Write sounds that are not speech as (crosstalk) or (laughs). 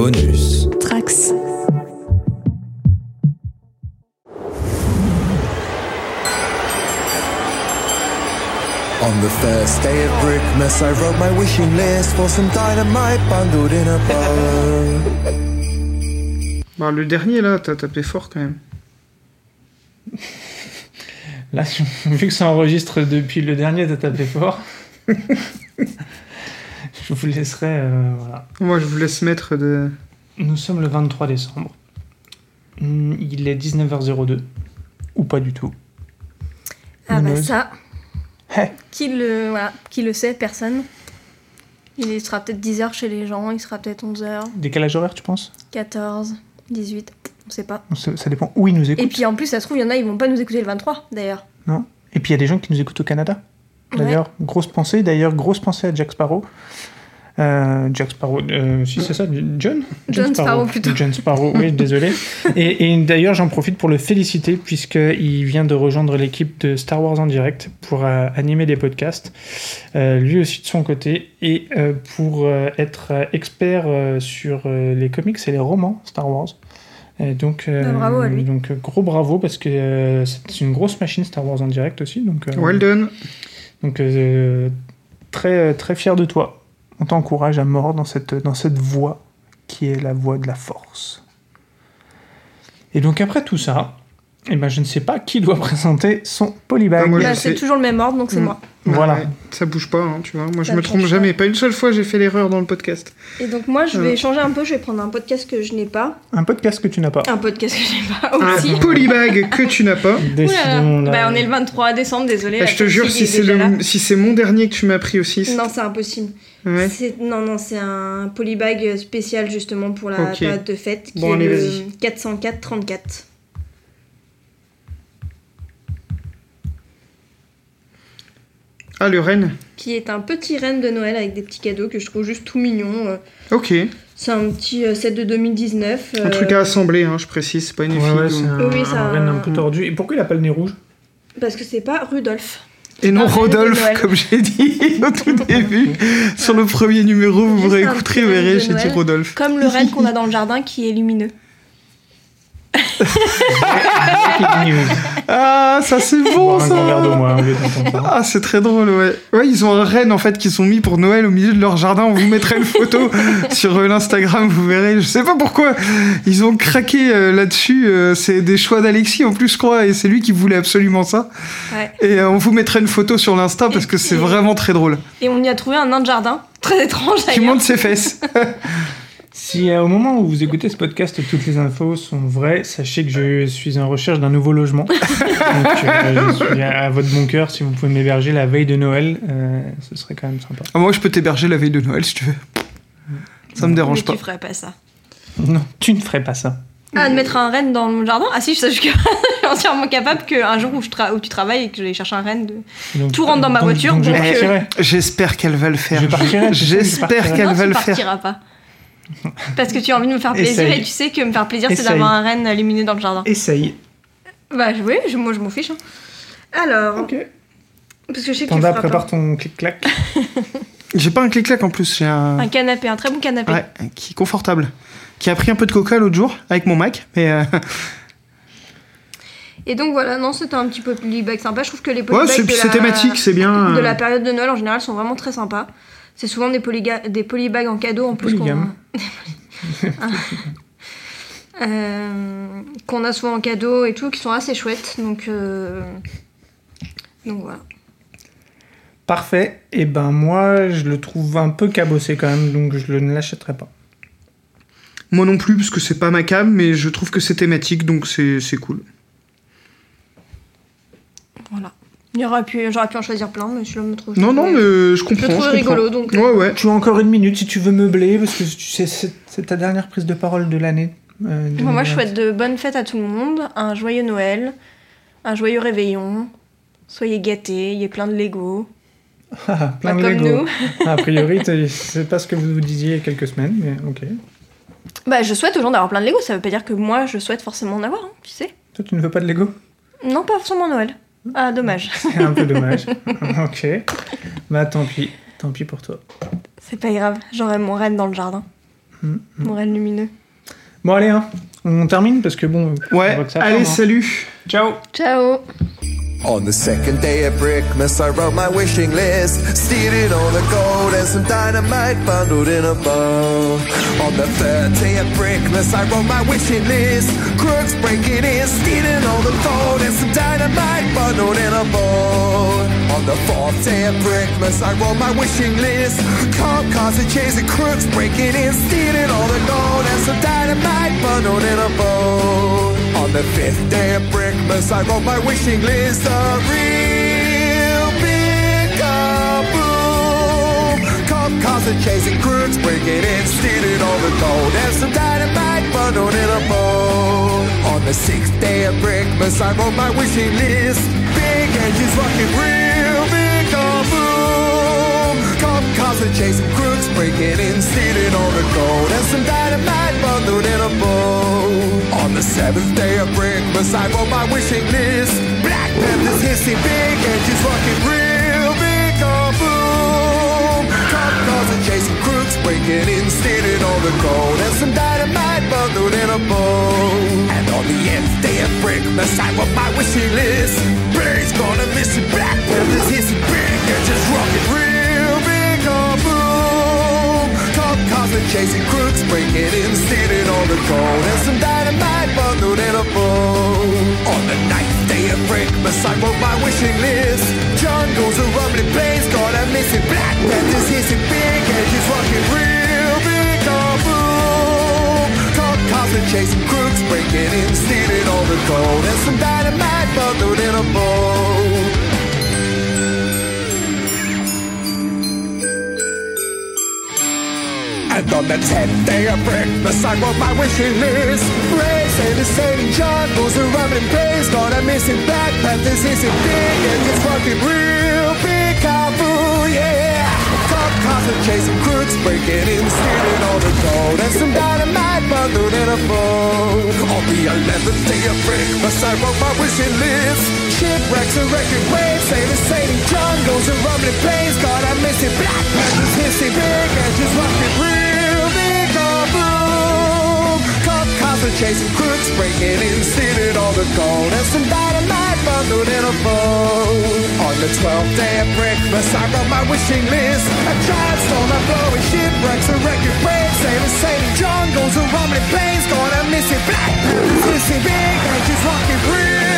Bonus. Trax. On the first day of Brickmas, I wrote my wishing list for some dynamite bundled in a bowl. Bah, le dernier là, t'as tapé fort quand même. (laughs) Là, (laughs) vu que ça enregistre depuis le dernier, t'as tapé fort. (laughs) je vous laisserai. euh, voilà. Moi je vous laisse mettre de. Nous sommes le 23 décembre. Hmm, Il est 19h02. Ou pas du tout. Ah bah ça, (laughs) qui le, voilà, qui le sait Personne. Il sera peut-être 10h chez les gens, il sera peut-être 11h, décalage horaire, tu penses? 14, 18, on sait pas. ça, ça dépend où ils nous Et écoutent. puis en plus, ça se trouve, il y en a, ils vont pas nous écouter le 23 d'ailleurs. Non? Et puis il y a des gens qui nous écoutent au Canada? D'ailleurs, grosse pensée. D'ailleurs, grosse pensée à Jack Sparrow. Euh, Jack Sparrow, euh, si c'est ça, John? John Sparrow, plutôt. John Sparrow, oui, (laughs) désolé. Et, et d'ailleurs, j'en profite pour le féliciter, puisqu'il vient de rejoindre l'équipe de Star Wars en direct pour euh, animer des podcasts, euh, lui aussi de son côté, et euh, pour euh, être expert euh, sur euh, les comics et les romans Star Wars. Et donc, euh, Bah, bravo à lui. donc gros bravo, parce que euh, c'est une grosse machine Star Wars en direct aussi. Donc, euh, Well done. Donc euh, très, très fier de toi. On t'encourage à mort dans cette, dans cette voie qui est la voie de la force. Et donc après tout ça, eh ben, je ne sais pas qui doit (laughs) présenter son polybag. Ah, moi, Là, je c'est toujours le même ordre, donc c'est Mm. moi. Voilà. Ouais, ça bouge pas, hein, tu vois. Moi je me trompe change jamais. Pas une seule fois j'ai fait l'erreur dans le podcast. Et donc moi, je Euh. vais changer un peu, je vais prendre un podcast que je n'ai pas. Un podcast que tu n'as pas. Un podcast que je n'ai pas aussi. Un polybag (laughs) que tu n'as pas. Oula. là. Bah, on est le 23 décembre, désolé. Ah, la je te jure, si est c'est le, si c'est mon dernier que tu m'as pris aussi. c'est- Non, c'est impossible. Ouais. Non, non, c'est un polybag spécial justement pour la période de fête qui Bon, est allez, le vas-y. 404-34. Ah le Rennes. Qui est un petit renne de Noël avec des petits cadeaux que je trouve juste tout mignon. euh. Ok. C'est un petit euh, set de 2019. Un euh, truc à assembler, hein, je précise. C'est pas une Ouais, fille. ouais, ou- c'est un, Oui, un un- renne un peu tordu. Et pourquoi il a pas le nez rouge? Parce que c'est pas Rudolph. Et non Rodolphe, comme j'ai dit (laughs) au tout début. Sur le premier numéro, vous réécouterez, vous verrez, j'ai dit. Rodolphe. Comme le renne qu'on a dans le jardin qui est lumineux. Ah, ça c'est bon ça. Ah, c'est très drôle, ouais. Ouais, ils ont un renne en fait qu'ils ont mis pour Noël au milieu de leur jardin. On vous mettrait une photo (laughs) sur euh, l'Instagram, vous verrez. Je sais pas pourquoi ils ont craqué euh, là-dessus. euh, c'est des choix d'Alexis en plus, je crois, et c'est lui qui voulait absolument ça. Ouais. Et euh, on vous mettrait une photo sur l'Insta parce que c'est vraiment très drôle. Et on y a trouvé un nain de jardin. Très étrange Qui monte ses fesses. (laughs) Si euh, au moment où vous écoutez ce podcast, toutes les infos sont vraies, sachez que je suis en recherche d'un nouveau logement. (laughs) Donc euh, je suis à votre bon cœur. Si vous pouvez m'héberger la veille de Noël, euh, ce serait quand même sympa. Ah, moi, je peux t'héberger la veille de Noël si tu veux. Ça me dérange Mais pas. tu ferais pas ça. Non, tu ne ferais pas ça. Ah, de mettre un renne dans mon jardin? Ah si, je suis je suis entièrement capable qu'un jour où, je tra- où tu travailles et que j'allais chercher un renne de... Donc, Tout rentre dans ma donc- voiture, donc je euh. J'espère qu'elle va le faire. Je je je J'espère partirai. qu'elle non, va tu le faire. partiras pas. (laughs) Parce que tu as envie de me faire plaisir Essaye. et tu sais que me faire plaisir, c'est Essaye. d'avoir un renne lumineux dans le jardin. Essaye. Bah oui, je- moi je m'en fiche. hein. Alors, Ok. parce que je sais que tu Panda, feras prépare pas. ton clic-clac. (laughs) J'ai pas un clic-clac en plus, j'ai un. Un canapé, un très bon canapé. Ouais, qui est confortable. Qui a pris un peu de coca l'autre jour avec mon Mac, mais euh, (laughs) Et donc voilà, non, c'était un petit polybag sympa. Je trouve que les ouais, polybags c'est de, c'est la... thématique, c'est bien. de euh, la période de Noël en général sont vraiment très sympas. C'est souvent des, polyga- des polybags en cadeau en plus qu'on. (laughs) Euh, qu'on a souvent en cadeau et tout, qui sont assez chouettes. Donc, euh, donc voilà. Parfait. Et ben moi, je le trouve un peu cabossé quand même, donc je ne l'achèterai pas. Moi non plus, parce que c'est pas ma cam, mais je trouve que c'est thématique, donc c'est c'est cool. voilà. Pu, j'aurais pu en choisir plein, mais celui-là me trouve. Non, non, mais je Je comprends. le trouve je comprends. rigolo, donc. Ouais, ouais. Tu as encore une minute si tu veux meubler, parce que tu sais, c'est ta dernière prise de parole de l'année. euh, Bon, moi, je 2020. souhaite de bonnes fêtes à tout le monde, un joyeux Noël, un joyeux réveillon. Soyez gâtés, il y a plein de Lego. (laughs) Ah, plein Pas de comme Lego. nous. (laughs) A priori, (laughs) c'est pas ce que vous vous disiez il y a quelques semaines, mais ok. Bah, je souhaite aux gens d'avoir plein de Lego, ça veut pas dire que moi, je souhaite forcément en avoir, hein, tu sais. Toi, tu ne veux pas de Lego? Non, pas forcément Noël. Ah, dommage. (laughs) C'est un peu dommage. (laughs) ok. Bah tant pis. Tant pis pour toi. C'est pas grave, j'aurai mon renne dans le jardin. Morel lumineux. Bon, allez, hein, on termine parce que bon. on Ouais, voit que ça allez, hein. salut Ciao Ciao On the second day of Brickmas, I wrote my wishing list, stealing all the gold and some dynamite bundled in a bow. On the third day of Brickmas, I wrote my wishing list, crooks breaking in, stealing all the gold and some dynamite bundled in a bow. On the fourth day of Brickmas, I wrote my wishing list, cop cars and chasing crooks breaking in, stealing all the gold and some dynamite bundled in a bow. The fifth day of Brickmas, I wrote my wishing list. A real big kaboom. Cop cars are chasing crooks, breaking in, stealing all the gold. And some dynamite bundled in a bowl. On the sixth day of Brickmas, I wrote my wishing list. Big engines rocking real big kaboom. Cop cars are chasing crooks, breaking in, stealing all the gold. And some dynamite bundled in a seventh day of Brickmas, I wrote my wishing list. Black Panthers hissing, big engines rocking real big kaboom. Cop cars are chasing crooks, breaking in, stealing all the gold. And some dynamite bundled in a bowl. And on the nth day of Brickmas, I wrote my wishing list. Blaze gonna miss it, Black Panthers hissing, big engines rocking real big kaboom. Cop cars are chasing crooks, breaking in, stealing all the gold. And some chasing crooks, breaking in, stealing all the gold. And some dynamite bundled in a bowl. And on the tenth day of Christmas, I wrote my wishing list. Rays and the sailing jungles are rumbling planes, got a missing Black Panthers hissing big and it's fucking real Are chasing crooks, breaking in, stealing all the gold and some dynamite bundled in a bowl. On the eleventh day of Christmas, I wrote my wishing list. Shipwrecks and wrecking waves, sailors sailing jungles and rumbling planes, got a missing Black Panthers hissing big and just rocking real big kaboom. Cop cars are chasing crooks, breaking in, stealing all the gold and some dynamite the 12th day of breakfast, I wrote my wishing list. A giant storm, a blowing shipwrecks, a record break. Sailor St. John goes a rumbling planes, gonna miss it. Black, missing big, and she's rocking free.